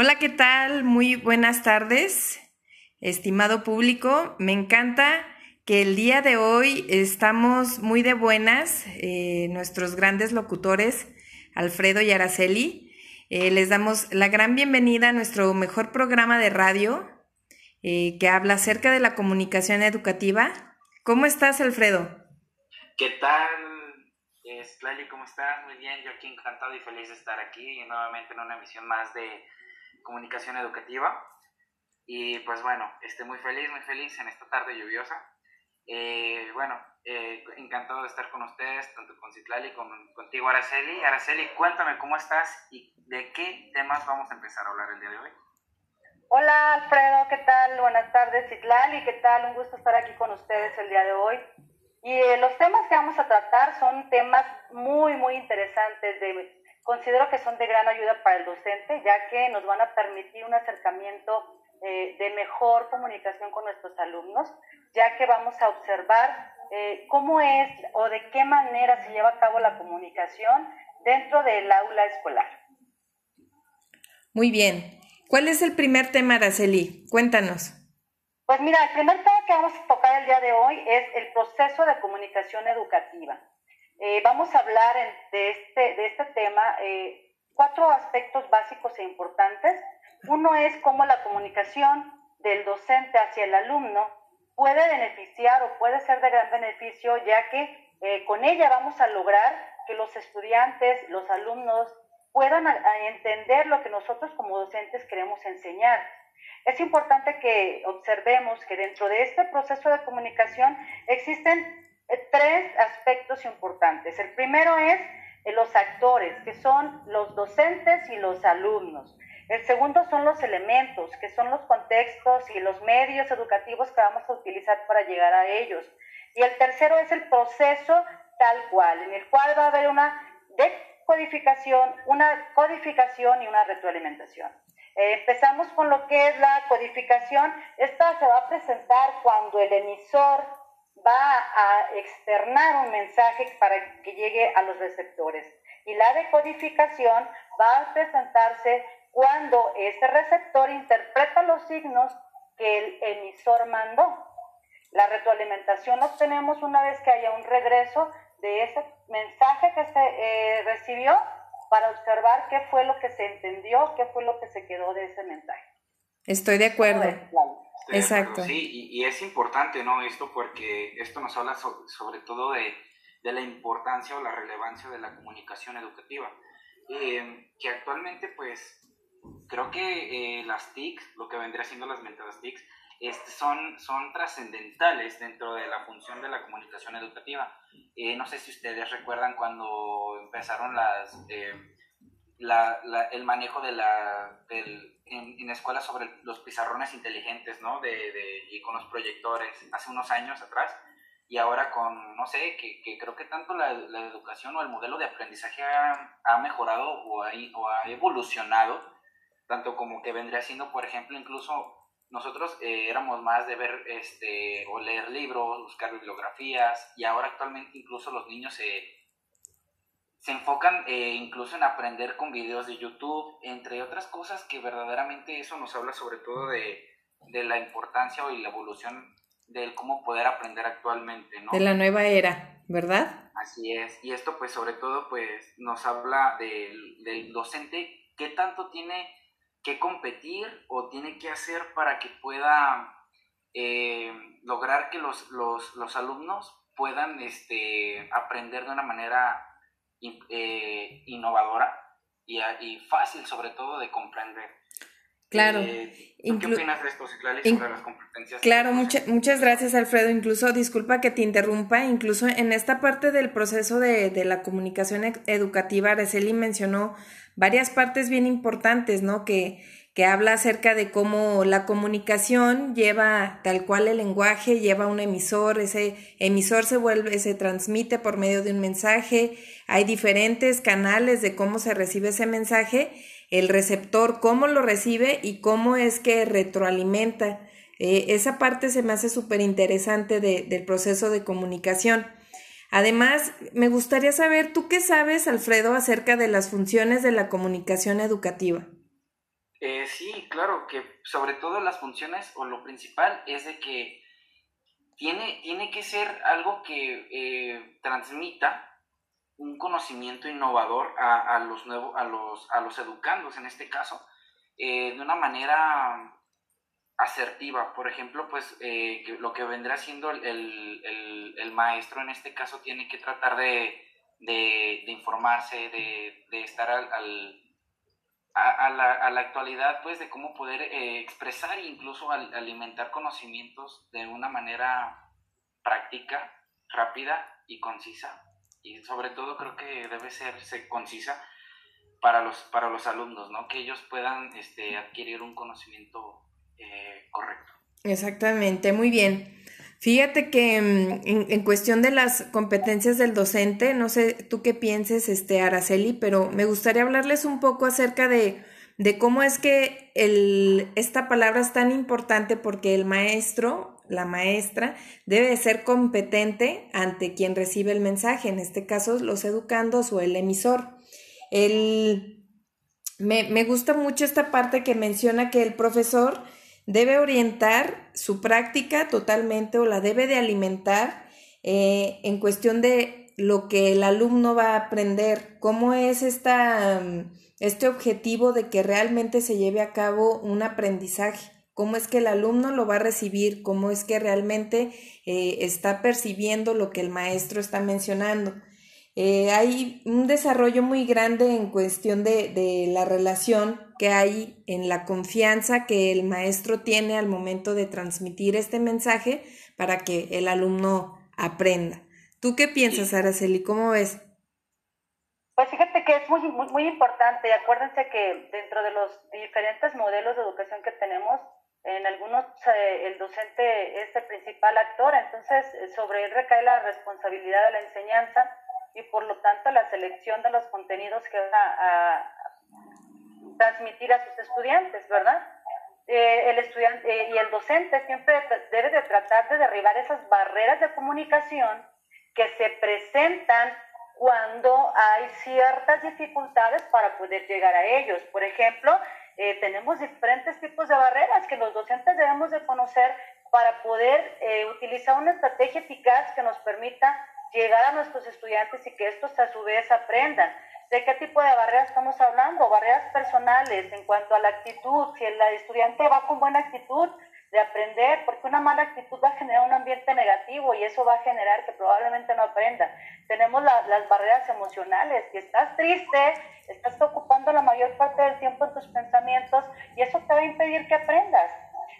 Hola, ¿qué tal? Muy buenas tardes, estimado público. Me encanta que el día de hoy estamos muy de buenas, eh, nuestros grandes locutores, Alfredo y Araceli. Eh, les damos la gran bienvenida a nuestro mejor programa de radio eh, que habla acerca de la comunicación educativa. ¿Cómo estás, Alfredo? ¿Qué tal? ¿Cómo estás? Muy bien, yo aquí encantado y feliz de estar aquí y nuevamente en una emisión más de comunicación educativa. Y pues bueno, estoy muy feliz, muy feliz en esta tarde lluviosa. Eh, bueno, eh, encantado de estar con ustedes, tanto con Citlali como contigo, Araceli. Araceli, cuéntame cómo estás y de qué temas vamos a empezar a hablar el día de hoy. Hola Alfredo, ¿qué tal? Buenas tardes, Citlali, ¿qué tal? Un gusto estar aquí con ustedes el día de hoy. Y eh, los temas que vamos a tratar son temas muy, muy interesantes de considero que son de gran ayuda para el docente, ya que nos van a permitir un acercamiento eh, de mejor comunicación con nuestros alumnos, ya que vamos a observar eh, cómo es o de qué manera se lleva a cabo la comunicación dentro del aula escolar. Muy bien. ¿Cuál es el primer tema, Araceli? Cuéntanos. Pues mira, el primer tema que vamos a tocar el día de hoy es el proceso de comunicación educativa. Eh, vamos a hablar de, este, de este tema eh, cuatro aspectos básicos e importantes. Uno es cómo la comunicación del docente hacia el alumno puede beneficiar o puede ser de gran beneficio, ya que eh, con ella vamos a lograr que los estudiantes, los alumnos, puedan entender lo que nosotros como docentes queremos enseñar. Es importante que observemos que dentro de este proceso de comunicación existen tres aspectos importantes. El primero es eh, los actores, que son los docentes y los alumnos. El segundo son los elementos, que son los contextos y los medios educativos que vamos a utilizar para llegar a ellos. Y el tercero es el proceso tal cual, en el cual va a haber una decodificación, una codificación y una retroalimentación. Eh, empezamos con lo que es la codificación. Esta se va a presentar cuando el emisor va a externar un mensaje para que llegue a los receptores. Y la decodificación va a presentarse cuando ese receptor interpreta los signos que el emisor mandó. La retroalimentación la obtenemos una vez que haya un regreso de ese mensaje que se eh, recibió para observar qué fue lo que se entendió, qué fue lo que se quedó de ese mensaje. Estoy de acuerdo. Exacto. Sí, y, es importante, ¿no? Esto porque esto nos habla sobre todo de, de, la importancia o la relevancia de la comunicación educativa. Eh, que actualmente, pues, creo que eh, las TICs, lo que vendría siendo las mentadas TICs, este, son, son trascendentales dentro de la función de la comunicación educativa. Eh, no sé si ustedes recuerdan cuando empezaron las la, la, el manejo de la, del, en, en sobre los pizarrones inteligentes, ¿no? De, de, y con los proyectores hace unos años atrás. Y ahora con, no sé, que, que creo que tanto la, la, educación o el modelo de aprendizaje ha, ha mejorado o ha, o ha, evolucionado, tanto como que vendría siendo, por ejemplo, incluso nosotros eh, éramos más de ver este, o leer libros, buscar bibliografías, y ahora actualmente incluso los niños se se enfocan eh, incluso en aprender con videos de YouTube, entre otras cosas que verdaderamente eso nos habla sobre todo de, de la importancia y la evolución del cómo poder aprender actualmente, ¿no? De la nueva era, ¿verdad? Así es, y esto pues sobre todo pues nos habla del, del docente, qué tanto tiene que competir o tiene que hacer para que pueda eh, lograr que los, los, los alumnos puedan este, aprender de una manera eh, innovadora y, y, fácil sobre todo de comprender. Claro. Eh, ¿Qué opinas de esto, Citlali, sobre las competencias? Claro, muchas gracias, Alfredo. Incluso, disculpa que te interrumpa, incluso en esta parte del proceso de, de la comunicación educativa, Araceli mencionó varias partes bien importantes, ¿no? Que, que habla acerca de cómo la comunicación lleva tal cual el lenguaje, lleva un emisor, ese emisor se vuelve, se transmite por medio de un mensaje, hay diferentes canales de cómo se recibe ese mensaje, el receptor, cómo lo recibe y cómo es que retroalimenta. Eh, esa parte se me hace súper interesante de, del proceso de comunicación. Además, me gustaría saber, ¿tú qué sabes, Alfredo, acerca de las funciones de la comunicación educativa? Eh, sí, claro, que sobre todo las funciones o lo principal es de que tiene, tiene que ser algo que eh, transmita un conocimiento innovador a, los nuevos, a los, a los educandos en este caso, eh, de una manera asertiva. Por ejemplo, pues lo que vendrá siendo el, maestro en este caso tiene que tratar de, informarse, de, estar al a, la, a, la, actualidad, pues, de cómo poder eh, expresar e incluso alimentar conocimientos de una manera práctica, rápida y concisa. Y sobre todo creo que debe ser, concisa para los, para los alumnos, ¿no? Que ellos puedan este, adquirir un conocimiento eh, correcto. Exactamente, muy bien. Fíjate que mm, en, cuestión de las competencias del docente, no sé tú qué pienses, este, Araceli, pero me gustaría hablarles un poco acerca de, de cómo es que el, esta palabra es tan importante porque el maestro, la maestra, debe ser competente ante quien recibe el mensaje, en este caso los educandos o el emisor. El, me, me gusta mucho esta parte que menciona que el profesor debe orientar su práctica totalmente o la debe de alimentar eh, en cuestión de lo que el alumno va a aprender, cómo es esta, mm, este objetivo de que realmente se lleve a cabo un aprendizaje, cómo es que el alumno lo va a recibir, cómo es que realmente eh, está percibiendo lo que el maestro está mencionando. Eh, hay un desarrollo muy grande en cuestión de, la relación que hay en la confianza que el maestro tiene al momento de transmitir este mensaje para que el alumno aprenda. ¿Tú qué piensas, Araceli? ¿Cómo ves? Pues fíjate que es muy, muy, importante. Acuérdense que dentro de los diferentes modelos de educación que tenemos, en algunos eh, el docente es el principal actor, entonces sobre él recae la responsabilidad de la enseñanza y por lo tanto la selección de los contenidos que van a, transmitir a sus estudiantes, ¿verdad? Eh, el estudiante eh, y el docente siempre debe de tratar de derribar esas barreras de comunicación que se presentan cuando hay ciertas dificultades para poder llegar a ellos. Por ejemplo, eh, tenemos diferentes tipos de barreras que los docentes debemos de conocer para poder utilizar una estrategia eficaz que nos permita llegar a nuestros estudiantes y que estos a su vez aprendan. ¿De qué tipo de barreras estamos hablando? Barreras personales en cuanto a la actitud. Si el estudiante va con buena actitud de aprender, porque una mala actitud va a generar un ambiente negativo y eso va a generar que probablemente no aprenda. Tenemos las barreras emocionales. Si estás triste, estás ocupando la mayor parte del tiempo en tus pensamientos y eso te va a impedir que aprendas.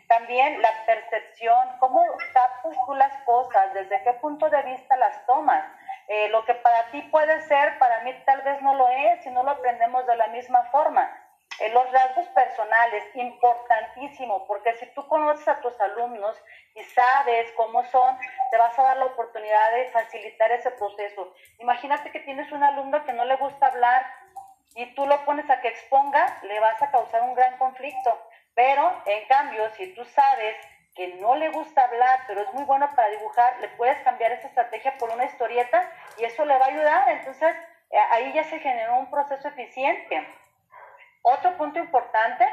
También la percepción, cómo captas tú las cosas, desde qué punto de vista las tomas. Eh, lo que para ti puede ser, para mí tal vez no lo es, si no lo aprendemos de la misma forma. Eh, los rasgos personales, importantísimo, porque si tú conoces a tus alumnos y sabes cómo son, te vas a dar la oportunidad de facilitar ese proceso. Imagínate que tienes un alumno que no le gusta hablar y tú lo pones a que exponga, le vas a causar un gran conflicto. Pero, en cambio, si tú sabes que no le gusta hablar, pero es muy bueno para dibujar, le puedes cambiar esa estrategia por una historieta y eso le va a ayudar. Entonces, eh, ahí ya se generó un proceso eficiente. Otro punto importante,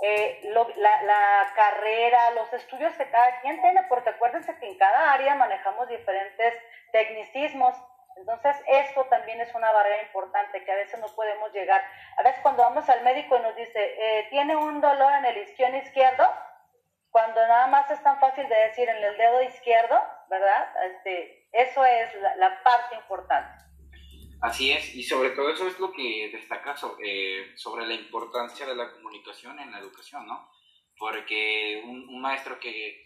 eh, la, la, carrera, los estudios que cada quien tiene, porque acuérdense que en cada área manejamos diferentes tecnicismos entonces, esto también es una barrera importante que a veces no podemos llegar. A veces cuando vamos al médico y nos dice, eh, tiene un dolor en el isquion izquierdo, cuando nada más es tan fácil de decir en el dedo izquierdo, ¿verdad? Este, eso es la, parte importante. Así es, y sobre todo eso es lo que destaca sobre, sobre la importancia de la comunicación en la educación, ¿no? Porque un, un maestro que,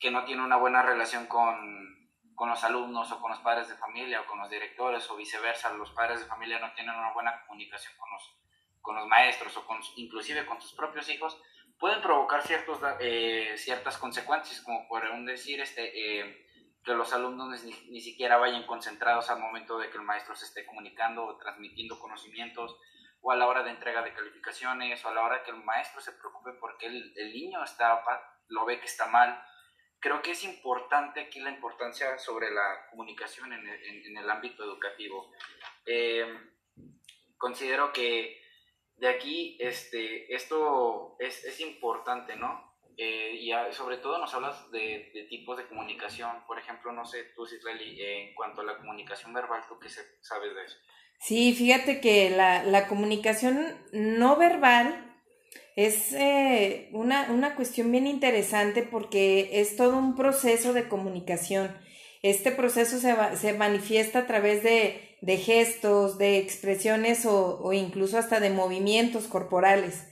que no tiene una buena relación con, con los alumnos o con los padres de familia o con los directores o viceversa, los padres de familia no tienen una buena comunicación con los, con los maestros o con, inclusive con sus propios hijos, pueden provocar ciertos, eh, ciertas consecuencias, como por decir este, eh, que los alumnos ni, ni, siquiera vayan concentrados al momento de que el maestro se esté comunicando o transmitiendo conocimientos, o a la hora de entrega de calificaciones, o a la hora que el maestro se preocupe porque el, el niño está, lo ve que está mal, creo que es importante aquí la importancia sobre la comunicación en el, en, el ámbito educativo. Eh, considero que de aquí, este, esto es, es importante, ¿no? Eh, y sobre todo nos hablas de, de, tipos de comunicación. Por ejemplo, no sé, tú, Citlali, en cuanto a la comunicación verbal, ¿tú qué sabes de eso? Sí, fíjate que la, la comunicación no verbal es eh, una, una cuestión bien interesante porque es todo un proceso de comunicación. Este proceso se, se manifiesta a través de, de gestos, de expresiones o, o, incluso hasta de movimientos corporales.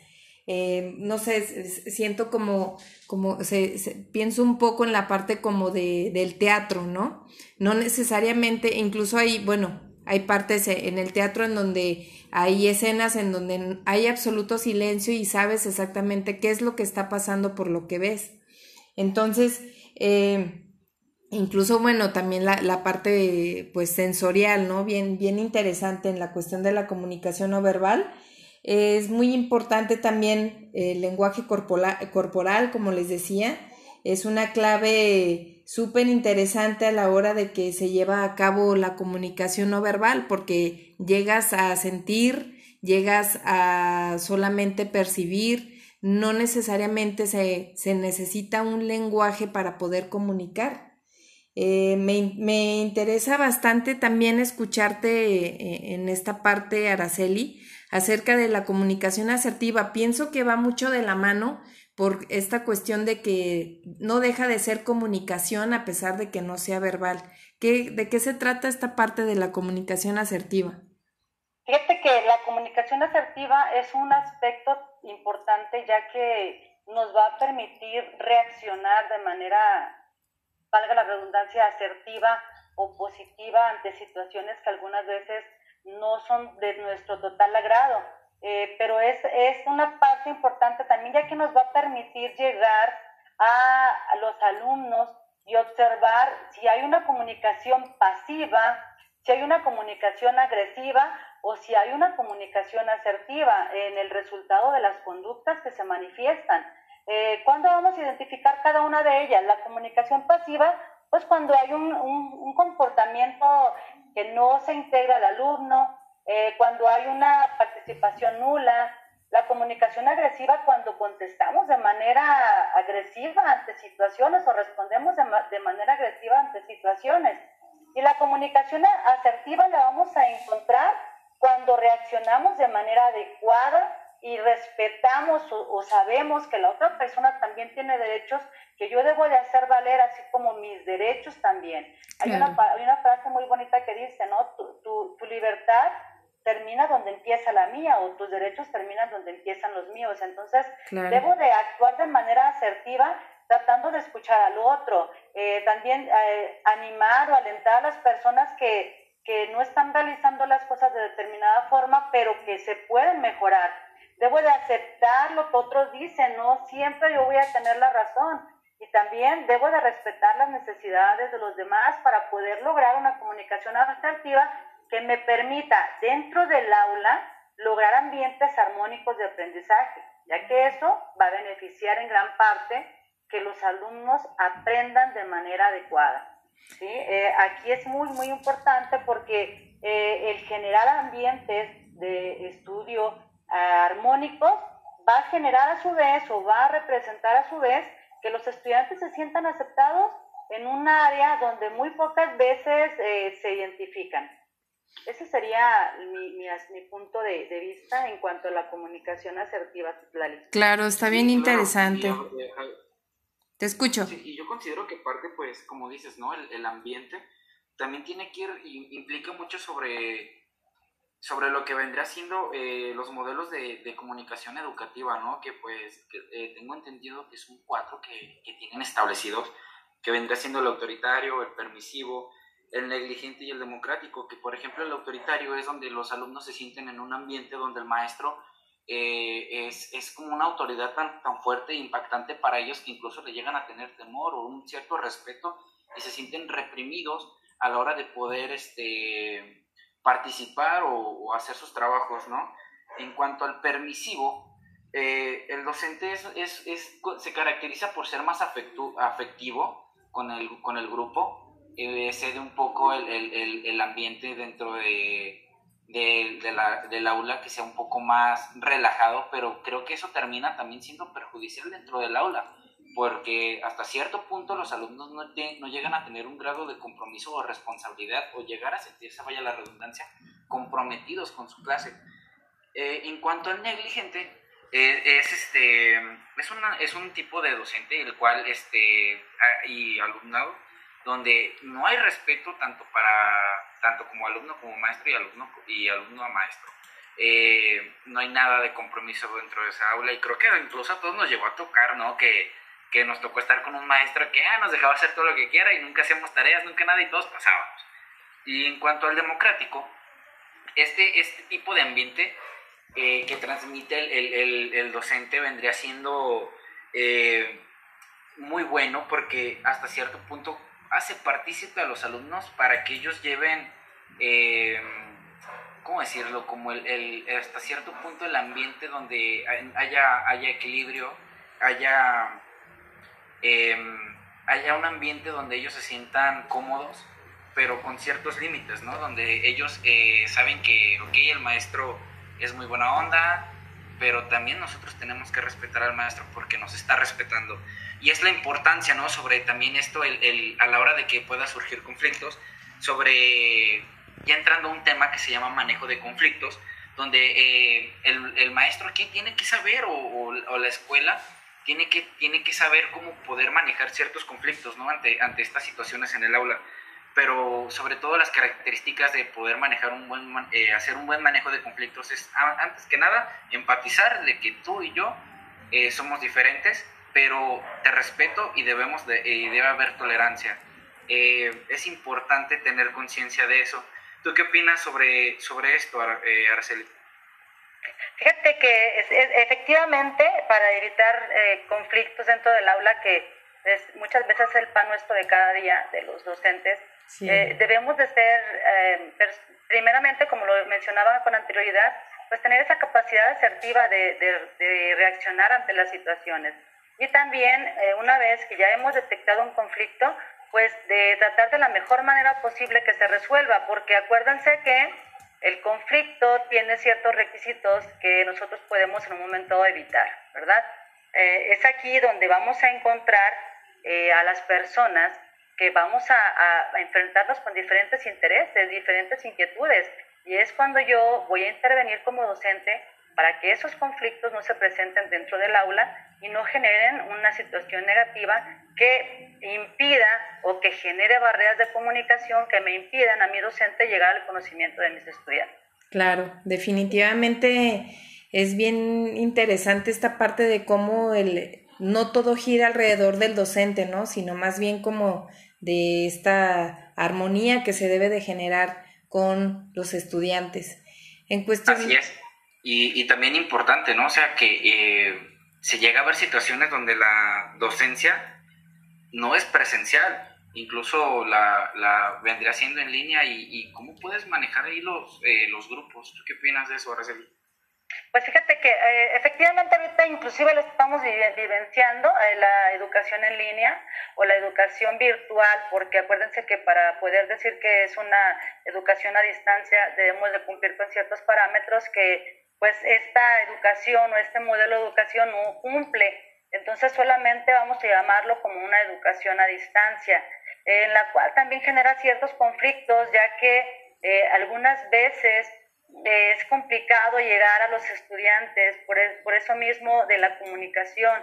Eh, no sé, siento como, como se, pienso un poco en la parte como de, del teatro, ¿no? No necesariamente, incluso hay, bueno, hay partes en el teatro en donde hay escenas en donde hay absoluto silencio y sabes exactamente qué es lo que está pasando por lo que ves. Entonces, eh, incluso, bueno, también la, la, parte pues sensorial, ¿no? Bien, bien interesante en la cuestión de la comunicación no verbal. Es muy importante también el lenguaje corporal, corporal, como les decía. Es una clave súper interesante a la hora de que se lleva a cabo la comunicación no verbal, porque llegas a sentir, llegas a solamente percibir, no necesariamente se, se necesita un lenguaje para poder comunicar. Eh, me, me, interesa bastante también escucharte eh, en esta parte, Araceli, acerca de la comunicación asertiva. Pienso que va mucho de la mano por esta cuestión de que no deja de ser comunicación a pesar de que no sea verbal. ¿Qué, ¿De qué se trata esta parte de la comunicación asertiva? Fíjate que la comunicación asertiva es un aspecto importante ya que nos va a permitir reaccionar de manera, valga la redundancia, asertiva o positiva ante situaciones que algunas veces no son de nuestro total agrado, eh, pero es, es una parte importante también ya que nos va a permitir llegar a, los alumnos y observar si hay una comunicación pasiva, si hay una comunicación agresiva o si hay una comunicación asertiva en el resultado de las conductas que se manifiestan. Eh, ¿Cuándo vamos a identificar cada una de ellas? La comunicación pasiva, pues cuando hay un, comportamiento que no se integra al alumno, eh, cuando hay una participación nula, la comunicación agresiva cuando contestamos de manera agresiva ante situaciones o respondemos de, de manera agresiva ante situaciones. Y la comunicación asertiva la vamos a encontrar cuando reaccionamos de manera adecuada y respetamos o, sabemos que la otra persona también tiene derechos que yo debo de hacer valer, así como mis derechos también. Hay, una, hay una frase muy bonita que dice, ¿no? Tu, tu, tu, libertad termina donde empieza la mía o tus derechos terminan donde empiezan los míos. Entonces, debo de actuar de manera asertiva tratando de escuchar al otro, eh, también eh, animar o alentar a las personas que, que no están realizando las cosas de determinada forma, pero que se pueden mejorar Debo de aceptar lo que otros dicen, no siempre yo voy a tener la razón. Y también debo de respetar las necesidades de los demás para poder lograr una comunicación asertiva que me permita dentro del aula lograr ambientes armónicos de aprendizaje, ya que eso va a beneficiar en gran parte que los alumnos aprendan de manera adecuada. ¿sí? Eh, aquí es muy, muy importante porque eh, el generar ambientes de estudio armónicos va a generar a su vez o va a representar a su vez que los estudiantes se sientan aceptados en un área donde muy pocas veces eh, se identifican. Ese sería mi, mi, mi punto de, de, vista en cuanto a la comunicación asertiva, Claro, está bien interesante. Te escucho. Sí, y yo considero que parte, pues, como dices, ¿no? El, el ambiente también tiene que ir, implica mucho sobre sobre lo que vendría siendo eh, los modelos de, de, comunicación educativa, ¿no? Que pues eh, tengo entendido que son cuatro que, que, tienen establecidos, que vendría siendo el autoritario, el permisivo, el negligente y el democrático, que por ejemplo el autoritario es donde los alumnos se sienten en un ambiente donde el maestro eh, es, es, como una autoridad tan, tan fuerte e impactante para ellos que incluso le llegan a tener temor o un cierto respeto y se sienten reprimidos a la hora de poder este, participar o, hacer sus trabajos, ¿no? En cuanto al permisivo, eh, el docente es, es, se caracteriza por ser más afectivo con el, con el grupo, eh, cede un poco el, el, el, ambiente dentro de, del aula que sea un poco más relajado, pero creo que eso termina también siendo perjudicial dentro del aula, porque hasta cierto punto los alumnos no, no llegan a tener un grado de compromiso o responsabilidad o llegar a sentirse, vaya la redundancia, comprometidos con su clase. Eh, en cuanto al negligente, eh, es, este, es, una, es un tipo de docente el cual este, y alumnado donde no hay respeto tanto para tanto como alumno como maestro y alumno y alumno a maestro. Eh, no hay nada de compromiso dentro de esa aula y creo que incluso a todos nos llegó a tocar, ¿no? Que, que nos tocó estar con un maestro que ah, nos dejaba hacer todo lo que quiera y nunca hacíamos tareas, nunca nada y todos pasábamos. Y en cuanto al democrático, este, este tipo de ambiente eh, que transmite el, el, el, docente vendría siendo eh, muy bueno porque hasta cierto punto hace partícipe a los alumnos para que ellos lleven, eh, ¿cómo decirlo? Como el, hasta cierto punto el ambiente donde haya, haya equilibrio, haya, em, haya un ambiente donde ellos se sientan cómodos, pero con ciertos límites, ¿no? Donde ellos eh, saben que, ok, el maestro es muy buena onda, pero también nosotros tenemos que respetar al maestro porque nos está respetando. Y es la importancia, ¿no? Sobre también esto, el, a la hora de que pueda surgir conflictos, sobre, ya entrando a un tema que se llama manejo de conflictos, donde eh, el, el, maestro aquí tiene que saber, o, o, la escuela tiene que, tiene que saber cómo poder manejar ciertos conflictos, ¿no? Ante, ante estas situaciones en el aula pero sobre todo las características de poder manejar un buen, eh, hacer un buen manejo de conflictos es, antes que nada, empatizar de que tú y yo eh, somos diferentes, pero te respeto y, debemos de, y debe haber tolerancia. Eh, es importante tener conciencia de eso. ¿Tú qué opinas sobre, sobre esto, Araceli? Fíjate que efectivamente para evitar conflictos dentro del aula, que es muchas veces el pan nuestro de cada día de los docentes, eh, debemos de ser, eh, primeramente, como lo mencionaba con anterioridad, pues tener esa capacidad asertiva de, de, reaccionar ante las situaciones. Y también, eh, una vez que ya hemos detectado un conflicto, pues de tratar de la mejor manera posible que se resuelva, porque acuérdense que el conflicto tiene ciertos requisitos que nosotros podemos en un momento evitar, ¿verdad? es aquí donde vamos a encontrar a las personas que vamos a, enfrentarnos con diferentes intereses, diferentes inquietudes. Y es cuando yo voy a intervenir como docente para que esos conflictos no se presenten dentro del aula y no generen una situación negativa que impida o que genere barreras de comunicación que me impidan a mi docente llegar al conocimiento de mis estudiantes. Claro, definitivamente es bien interesante esta parte de cómo el, no todo gira alrededor del docente, ¿no? Sino más bien como de esta armonía que se debe de generar con los estudiantes. En cuestión... Así es. Y, y también importante, ¿no? O sea, que eh, se llega a ver situaciones donde la docencia no es presencial, incluso la, la vendría siendo en línea y, y cómo puedes manejar ahí los, eh, los grupos. ¿Tú qué opinas de eso, Araceli? Pues fíjate que eh, efectivamente ahorita inclusive lo estamos vivenciando, eh, la educación en línea o la educación virtual, porque acuérdense que para poder decir que es una educación a distancia debemos de cumplir con ciertos parámetros que pues esta educación o este modelo de educación no cumple. Entonces solamente vamos a llamarlo como una educación a distancia, en la cual también genera ciertos conflictos, ya que eh, algunas veces es complicado llegar a los estudiantes por, por eso mismo de la comunicación,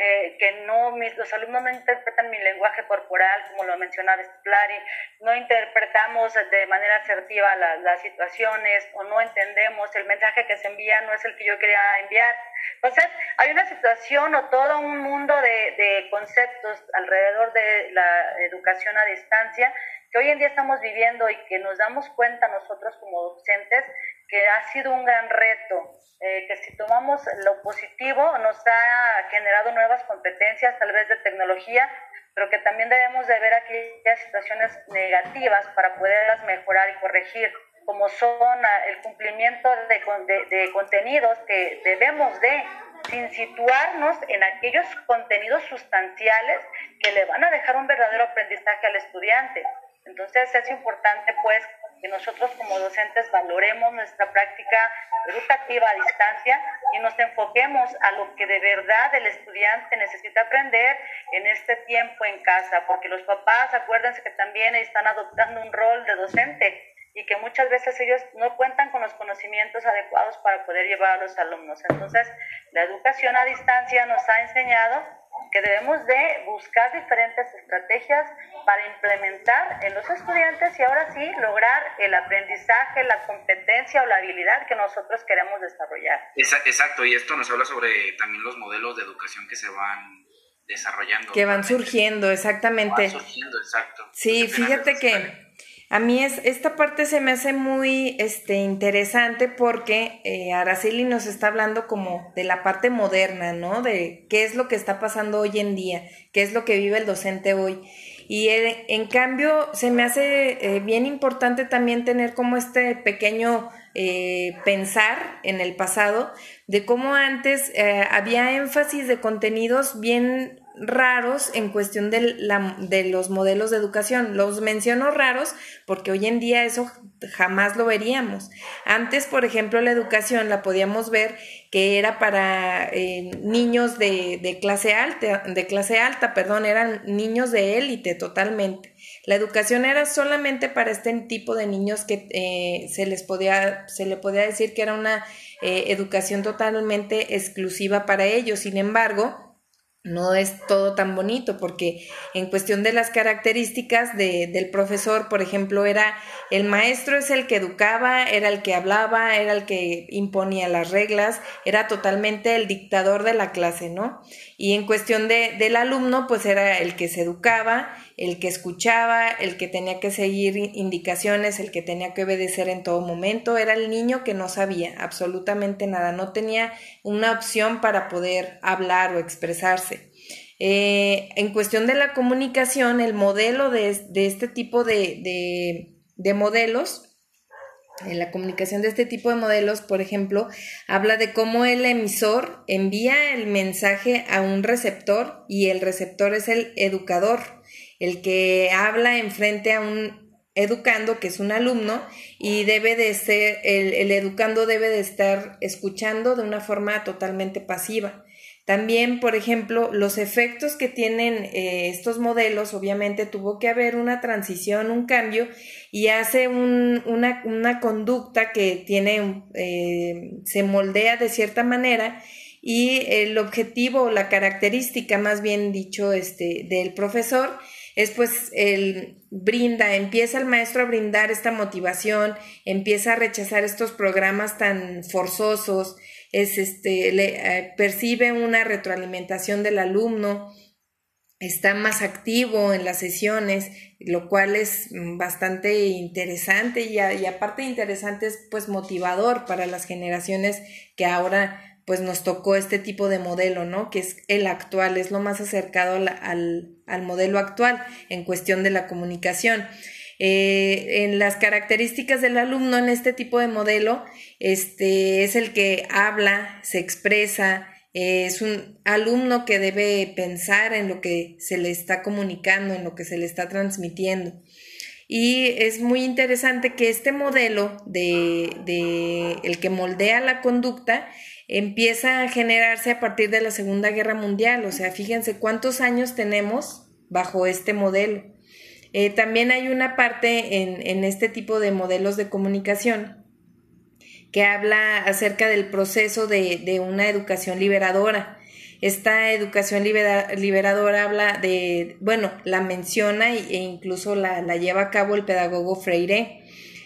eh, que no mis, los alumnos no interpretan mi lenguaje corporal, como lo mencionaba Clary, no interpretamos de manera asertiva las situaciones o no entendemos, el mensaje que se envía no es el que yo quería enviar. Entonces, hay una situación o todo un mundo de, conceptos alrededor de la educación a distancia que hoy en día estamos viviendo y que nos damos cuenta nosotros como docentes que ha sido un gran reto, eh, que si tomamos lo positivo nos ha generado nuevas competencias, tal vez de tecnología, pero que también debemos de ver aquellas situaciones negativas para poderlas mejorar y corregir, como son ah, el cumplimiento de, de, de contenidos que debemos de sin situarnos en aquellos contenidos sustanciales que le van a dejar un verdadero aprendizaje al estudiante. Entonces es importante pues que nosotros como docentes valoremos nuestra práctica educativa a distancia y nos enfoquemos a lo que de verdad el estudiante necesita aprender en este tiempo en casa, porque los papás, acuérdense que también están adoptando un rol de docente y que muchas veces ellos no cuentan con los conocimientos adecuados para poder llevar a los alumnos. Entonces, la educación a distancia nos ha enseñado que debemos de buscar diferentes estrategias para implementar en los estudiantes y ahora sí lograr el aprendizaje, la competencia o la habilidad que nosotros queremos desarrollar. Exacto, y esto nos habla sobre también los modelos de educación que se van desarrollando. Que van surgiendo, exactamente. Van surgiendo, exacto. Sí, fíjate que a mí es, esta parte se me hace muy este, interesante porque eh, Araceli nos está hablando como de la parte moderna, ¿no? De qué es lo que está pasando hoy en día, qué es lo que vive el docente hoy. Y en cambio se me hace eh, bien importante también tener como este pequeño eh, pensar en el pasado de cómo antes había énfasis de contenidos bien raros en cuestión de, la, de, los modelos de educación. Los menciono raros porque hoy en día eso jamás lo veríamos. Antes, por ejemplo, la educación la podíamos ver que era para eh, niños de, de, clase alta, de clase alta, perdón, eran niños de élite totalmente. La educación era solamente para este tipo de niños que eh, se les podía, se le podía decir que era una eh, educación totalmente exclusiva para ellos. Sin embargo, no es todo tan bonito porque en cuestión de las características de, del profesor, por ejemplo, era el maestro es el que educaba, era el que hablaba, era el que imponía las reglas, era totalmente el dictador de la clase, ¿no? Y en cuestión de, del alumno, pues era el que se educaba, el que escuchaba, el que tenía que seguir indicaciones, el que tenía que obedecer en todo momento, era el niño que no sabía absolutamente nada, no tenía una opción para poder hablar o expresarse. Eh, en cuestión de la comunicación, el modelo de, este tipo de, de modelos en la comunicación de este tipo de modelos, por ejemplo, habla de cómo el emisor envía el mensaje a un receptor y el receptor es el educador, el que habla enfrente a un educando, que es un alumno, y debe de ser, el, el educando debe de estar escuchando de una forma totalmente pasiva. También, por ejemplo, los efectos que tienen eh, estos modelos, obviamente tuvo que haber una transición, un cambio, y hace una, una, conducta que tiene, eh, se moldea de cierta manera, y el objetivo, la característica, más bien dicho, este, del profesor, es pues el brinda, empieza el maestro a brindar esta motivación, empieza a rechazar estos programas tan forzosos, es este, le, eh, percibe una retroalimentación del alumno, está más activo en las sesiones, lo cual es mm, bastante interesante y, aparte interesante es pues motivador para las generaciones que ahora pues nos tocó este tipo de modelo, ¿no? Que es el actual, es lo más acercado al, al modelo actual en cuestión de la comunicación. Eh, en las características del alumno en este tipo de modelo, este es el que habla, se expresa, es un alumno que debe pensar en lo que se le está comunicando, en lo que se le está transmitiendo. Y es muy interesante que este modelo de, de el que moldea la conducta empieza a generarse a partir de la Segunda Guerra Mundial. O sea, fíjense cuántos años tenemos bajo este modelo. Eh, también hay una parte en, en, este tipo de modelos de comunicación que habla acerca del proceso de, de una educación liberadora. Esta educación liberadora habla de, bueno, la menciona e incluso la, la, lleva a cabo el pedagogo Freire.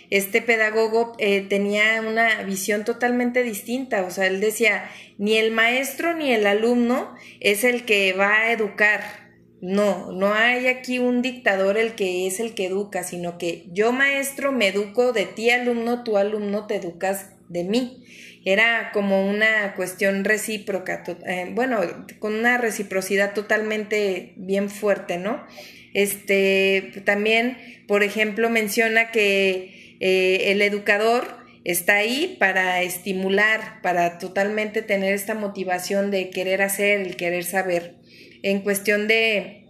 Este pedagogo eh, tenía una visión totalmente distinta, o sea, él decía, ni el maestro ni el alumno es el que va a educar, no, no hay aquí un dictador el que es el que educa, sino que yo maestro me educo de ti alumno, tu alumno te educas de mí. Era como una cuestión recíproca, eh, bueno, con una reciprocidad totalmente bien fuerte, ¿no? Este, también, por ejemplo, menciona que eh, el educador está ahí para estimular, para totalmente tener esta motivación de querer hacer, el querer saber en cuestión de,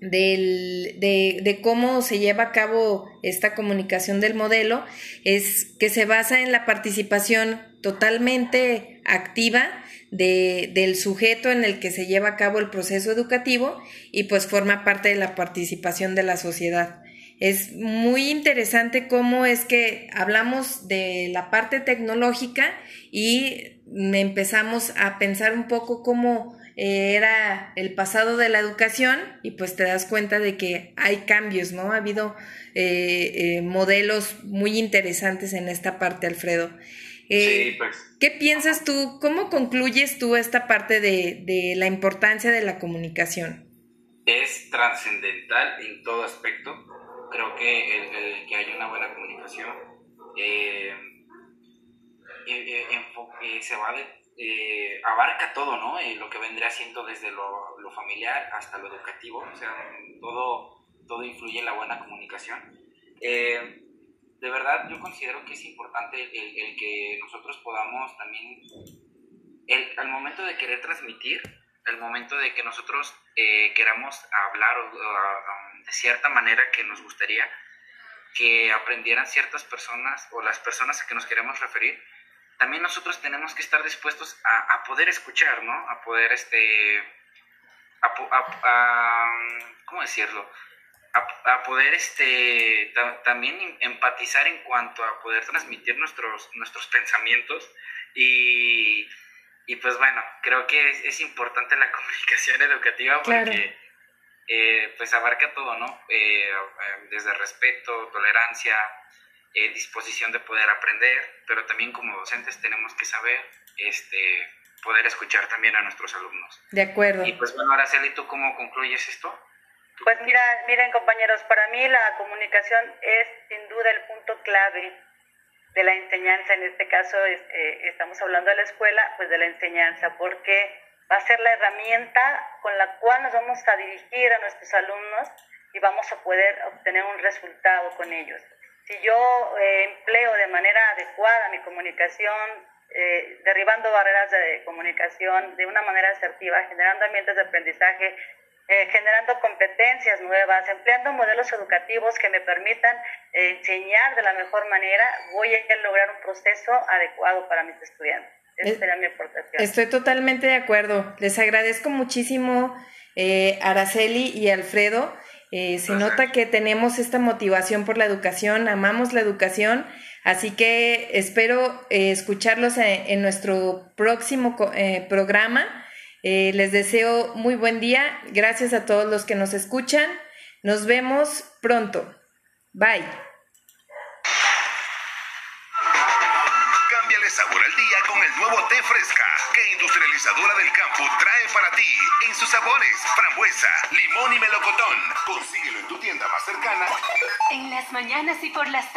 de, de, cómo se lleva a cabo esta comunicación del modelo es que se basa en la participación totalmente activa de, del sujeto en el que se lleva a cabo el proceso educativo y pues forma parte de la participación de la sociedad. Es muy interesante cómo es que hablamos de la parte tecnológica y empezamos a pensar un poco cómo era el pasado de la educación y pues te das cuenta de que hay cambios, ¿no? Ha habido eh, eh, modelos muy interesantes en esta parte, Alfredo. sí, pues. ¿Qué piensas tú? ¿Cómo concluyes tú esta parte de, de la importancia de la comunicación? Es trascendental en todo aspecto. Creo que el, que haya una buena comunicación se va de eh, abarca todo, ¿no? Eh, lo que vendría siendo desde lo, familiar hasta lo educativo, o sea, todo, todo influye en la buena comunicación. Eh, de verdad, yo considero que es importante el, que nosotros podamos también, el, al momento de querer transmitir, al momento de que nosotros queramos hablar de cierta manera que nos gustaría que aprendieran ciertas personas o las personas a que nos queremos referir, también nosotros tenemos que estar dispuestos a, poder escuchar, ¿no? A poder, este, a, ¿cómo decirlo? A, poder, este, también empatizar en cuanto a poder transmitir nuestros, nuestros pensamientos y, y pues bueno, creo que es, importante la comunicación educativa porque eh, pues abarca todo, ¿no? Eh, eh, desde respeto, tolerancia, eh, disposición de poder aprender, pero también como docentes tenemos que saber este, poder escuchar también a nuestros alumnos. De acuerdo. Y pues bueno, Araceli, ¿tú cómo concluyes esto? Pues mira, miren compañeros, para mí la comunicación es sin duda el punto clave de la enseñanza, en este caso eh, estamos hablando de la escuela, pues de la enseñanza, porque va a ser la herramienta con la cual nos vamos a dirigir a nuestros alumnos y vamos a poder obtener un resultado con ellos si yo eh, empleo de manera adecuada mi comunicación, eh, derribando barreras de comunicación de una manera asertiva, generando ambientes de aprendizaje, eh, generando competencias nuevas, empleando modelos educativos que me permitan enseñar de la mejor manera, voy a lograr un proceso adecuado para mis estudiantes. Esa sería mi aportación. Estoy totalmente de acuerdo. Les agradezco muchísimo, Araceli y Alfredo. Eh, se nota que tenemos esta motivación por la educación, amamos la educación, así que espero eh, escucharlos en, nuestro próximo eh, programa. les deseo muy buen día, gracias a todos los que nos escuchan, nos vemos pronto. Bye. Industrializadora del Campo trae para ti en sus sabores frambuesa, limón y melocotón. Consíguelo en tu tienda más cercana. En las mañanas y por las tardes.